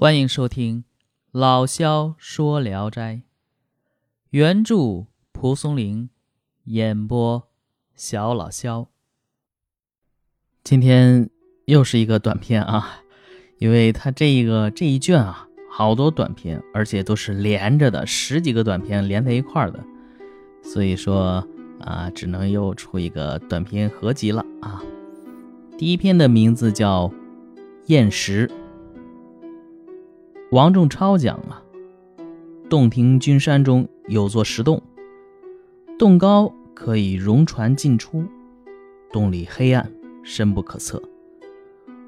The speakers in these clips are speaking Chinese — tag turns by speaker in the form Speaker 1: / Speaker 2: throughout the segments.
Speaker 1: 欢迎收听《老萧说聊斋》，原著蒲松龄，演播小老萧。今天又是一个短片啊，因为他这一个这一卷啊，好多短片，而且都是连着的，十几个短片连在一块儿的，所以说啊，只能又出一个短片合集了啊。第一篇的名字叫《验石》。王仲超讲啊，洞庭君山中有座石洞，洞高可以容船进出，洞里黑暗深不可测，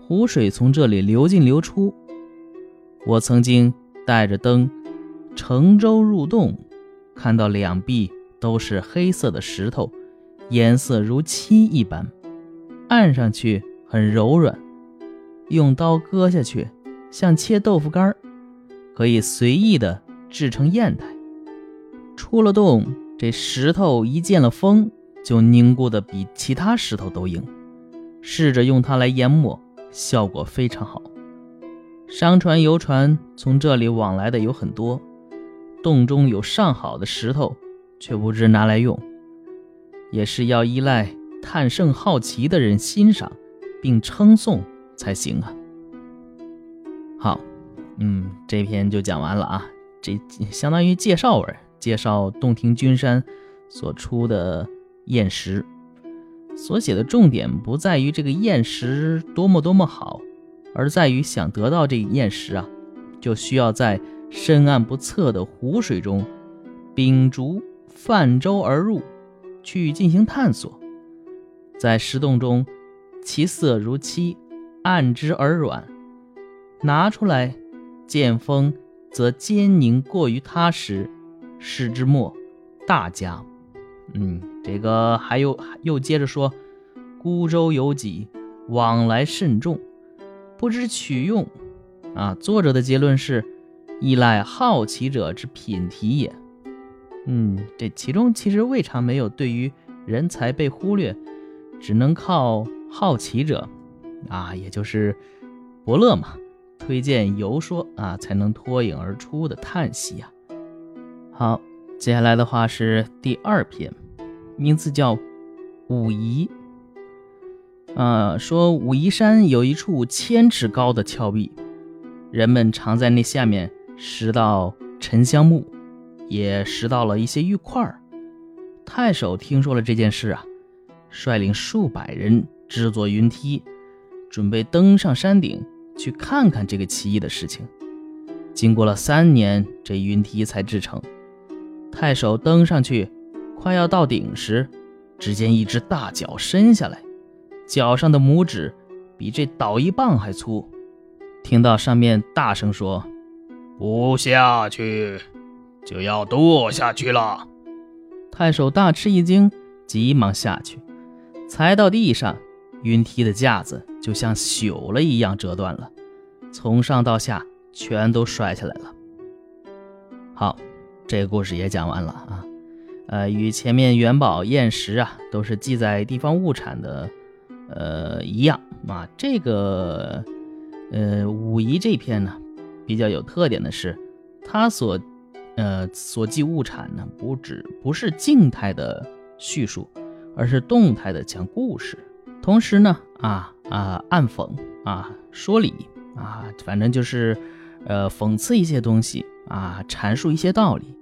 Speaker 1: 湖水从这里流进流出。我曾经带着灯乘舟入洞，看到两壁都是黑色的石头，颜色如漆一般，按上去很柔软，用刀割下去像切豆腐干儿。可以随意的制成砚台。出了洞，这石头一见了风，就凝固的比其他石头都硬。试着用它来研墨，效果非常好。商船、游船从这里往来的有很多。洞中有上好的石头，却不知拿来用，也是要依赖探胜好奇的人欣赏并称颂才行啊。嗯，这篇就讲完了啊。这相当于介绍文，介绍洞庭君山所出的砚石，所写的重点不在于这个砚石多么多么好，而在于想得到这砚石啊，就需要在深暗不测的湖水中，秉烛泛舟而入，去进行探索。在石洞中，其色如漆，按之而软，拿出来。见风则坚凝过于他时，使之末大家。嗯，这个还有又接着说，孤舟有几，往来甚重，不知取用。啊，作者的结论是依赖好奇者之品题也。嗯，这其中其实未尝没有对于人才被忽略，只能靠好奇者，啊，也就是伯乐嘛。推荐游说啊，才能脱颖而出的叹息啊。好，接下来的话是第二篇，名字叫《武夷》。啊，说武夷山有一处千尺高的峭壁，人们常在那下面拾到沉香木，也拾到了一些玉块。太守听说了这件事啊，率领数百人制作云梯，准备登上山顶。去看看这个奇异的事情。经过了三年，这云梯才制成。太守登上去，快要到顶时，只见一只大脚伸下来，脚上的拇指比这捣衣棒还粗。听到上面大声说：“不下去，就要堕下去了。”太守大吃一惊，急忙下去，才到地上。云梯的架子就像朽了一样折断了，从上到下全都摔下来了。好，这个故事也讲完了啊。呃，与前面元宝砚石啊都是记载地方物产的，呃一样啊。这个呃武夷这篇呢比较有特点的是，它所呃所记物产呢不止不是静态的叙述，而是动态的讲故事。同时呢，啊啊，暗讽啊，说理啊，反正就是，呃，讽刺一些东西啊，阐述一些道理，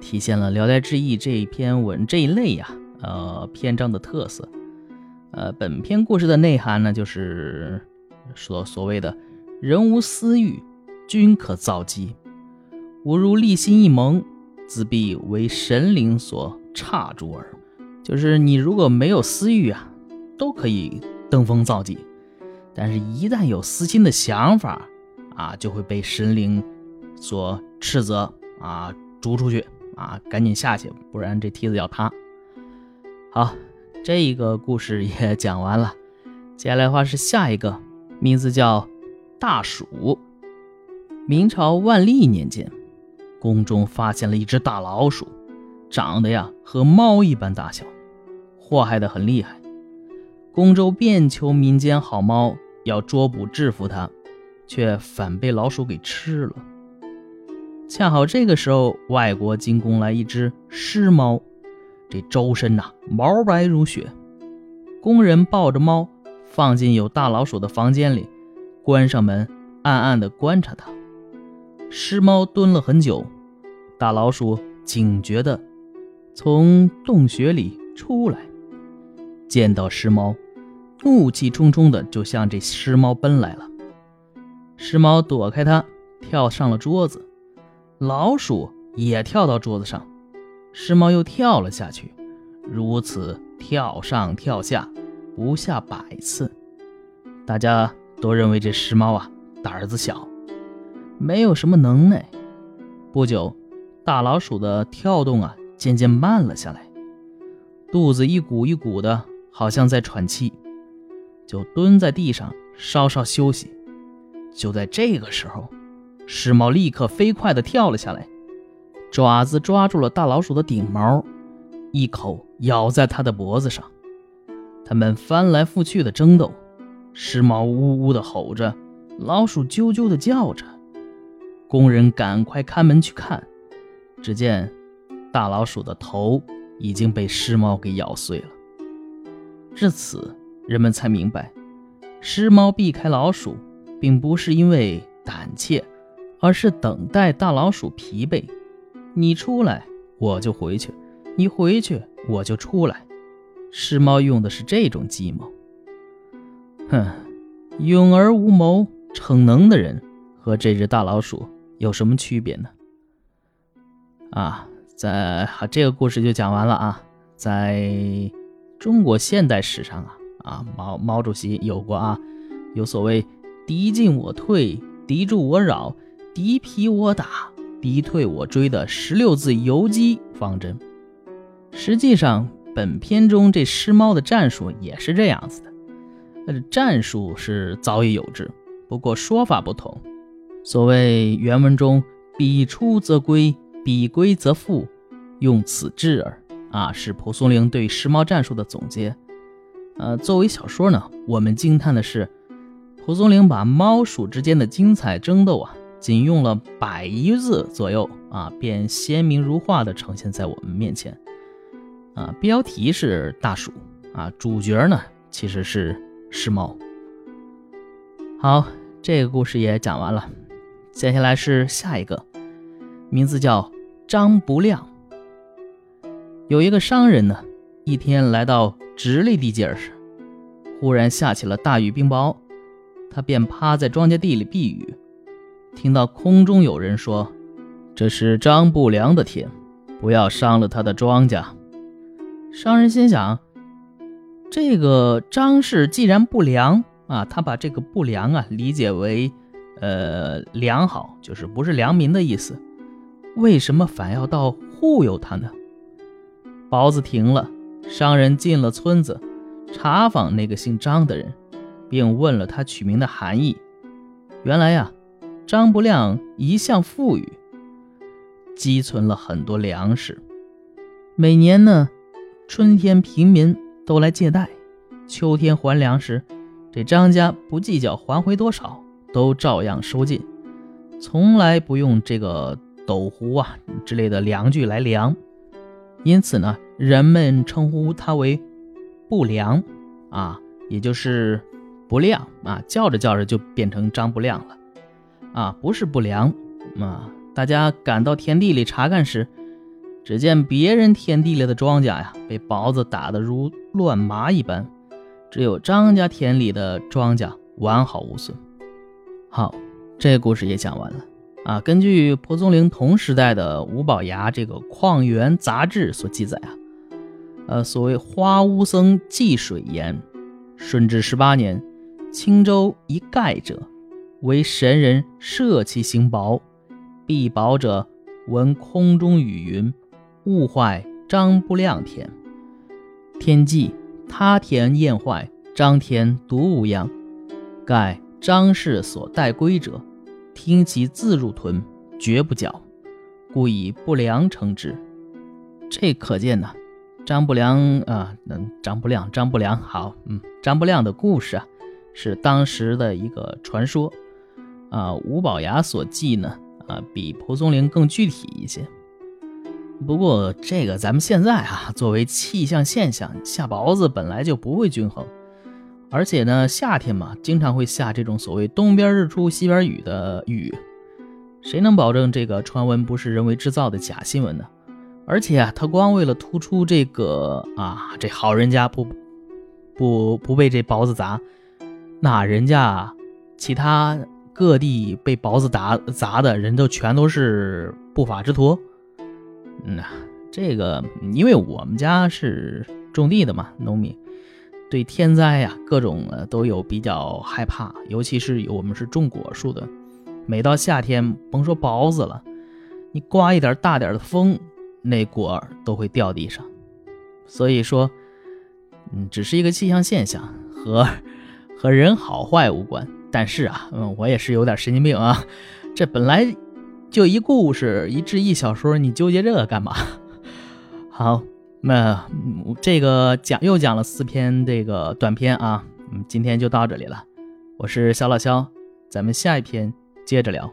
Speaker 1: 体现了《聊斋志异》这一篇文这一类呀，呃，篇章的特色。呃，本篇故事的内涵呢，就是所所谓的“人无私欲，均可造机；吾如立心一萌，自必为神灵所刹住耳。”就是你如果没有私欲啊。都可以登峰造极，但是，一旦有私心的想法，啊，就会被神灵所斥责啊，逐出去啊，赶紧下去，不然这梯子要塌。好，这一个故事也讲完了，接下来的话是下一个，名字叫大鼠。明朝万历年间，宫中发现了一只大老鼠，长得呀和猫一般大小，祸害的很厉害。宫州遍求民间好猫，要捉捕制服它，却反被老鼠给吃了。恰好这个时候，外国进贡来一只狮猫，这周身呐毛白如雪。工人抱着猫放进有大老鼠的房间里，关上门，暗暗地观察它。狮猫蹲了很久，大老鼠警觉地从洞穴里出来，见到狮猫，怒气冲冲的就向这狮猫奔来了。狮猫躲开它，跳上了桌子。老鼠也跳到桌子上，狮猫又跳了下去，如此跳上跳下，不下百次。大家都认为这狮猫啊胆子小，没有什么能耐。不久，大老鼠的跳动啊渐渐慢了下来，肚子一鼓一鼓的，好像在喘气，就蹲在地上稍稍休息。就在这个时候。狮猫立刻飞快地跳了下来，爪子抓住了大老鼠的顶毛，一口咬在它的脖子上。它们翻来覆去的争斗，狮猫呜呜地吼着，老鼠啾啾地叫着。工人赶快开门去看，只见大老鼠的头已经被狮猫给咬碎了。至此，人们才明白，狮猫避开老鼠，并不是因为胆怯。而是等待大老鼠疲惫，你出来我就回去，你回去我就出来。狮猫用的是这种计谋。哼，勇而无谋、逞能的人和这只大老鼠有什么区别呢？啊，在好这个故事就讲完了啊。在中国现代史上啊啊，毛毛主席有过啊，有所谓“敌进我退，敌驻我扰”。敌疲我打，敌退我追的十六字游击方针。实际上，本片中这尸猫的战术也是这样子的。呃，战术是早已有之，不过说法不同。所谓原文中“彼出则归，彼归则复，用此制耳”，啊，是蒲松龄对尸猫战术的总结。呃，作为小说呢，我们惊叹的是，蒲松龄把猫鼠之间的精彩争斗啊。仅用了百余字左右啊，便鲜明如画的呈现在我们面前。啊，标题是大鼠啊，主角呢其实是尸猫。好，这个故事也讲完了，接下来是下一个，名字叫张不亮。有一个商人呢，一天来到直隶地界时，忽然下起了大雨冰雹，他便趴在庄稼地里避雨。听到空中有人说：“这是张不良的天，不要伤了他的庄稼。”商人心想：“这个张氏既然不良啊，他把这个不良啊理解为呃良好，就是不是良民的意思，为什么反要到护佑他呢？”雹子停了，商人进了村子，查访那个姓张的人，并问了他取名的含义。原来呀。张不亮一向富裕，积存了很多粮食。每年呢，春天平民都来借贷，秋天还粮时，这张家不计较还回多少，都照样收进，从来不用这个斗壶啊之类的量具来量。因此呢，人们称呼他为不良啊，也就是不亮啊，叫着叫着就变成张不亮了。啊，不是不良，啊！大家赶到田地里查看时，只见别人田地里的庄稼呀，被雹子打得如乱麻一般，只有张家田里的庄稼完好无损。好，这故事也讲完了。啊，根据蒲松龄同时代的吴宝牙这个《矿源杂志》所记载啊，呃，所谓花乌僧济水言，顺治十八年，青州一盖者。为神人设其行薄，必薄者闻空中雨云，误坏张不亮田。天际他田厌坏，张田独无恙。盖张氏所待归者，听其自入屯，绝不缴，故以不良称之。这可见呢，张不良啊，嗯，张不亮，张不良好，嗯，张不亮的故事啊，是当时的一个传说。啊，吴宝牙所记呢，啊，比蒲松龄更具体一些。不过这个咱们现在啊，作为气象现象，下雹子本来就不会均衡，而且呢，夏天嘛，经常会下这种所谓东边日出西边雨的雨，谁能保证这个传闻不是人为制造的假新闻呢？而且啊，他光为了突出这个啊，这好人家不不不被这雹子砸，那人家其他各地被雹子砸砸的人都全都是不法之徒。嗯，这个因为我们家是种地的嘛，农民对天灾呀各种都有比较害怕，尤其是我们是种果树的，每到夏天，甭说雹子了，你刮一点大点的风，那果儿都会掉地上。所以说，嗯，只是一个气象现象，和和人好坏无关。但是啊，嗯，我也是有点神经病啊，这本来。就一故事，一志一小说，你纠结这个干嘛？好，那这个讲又讲了四篇这个短篇啊，嗯，今天就到这里了。我是小老肖，咱们下一篇接着聊。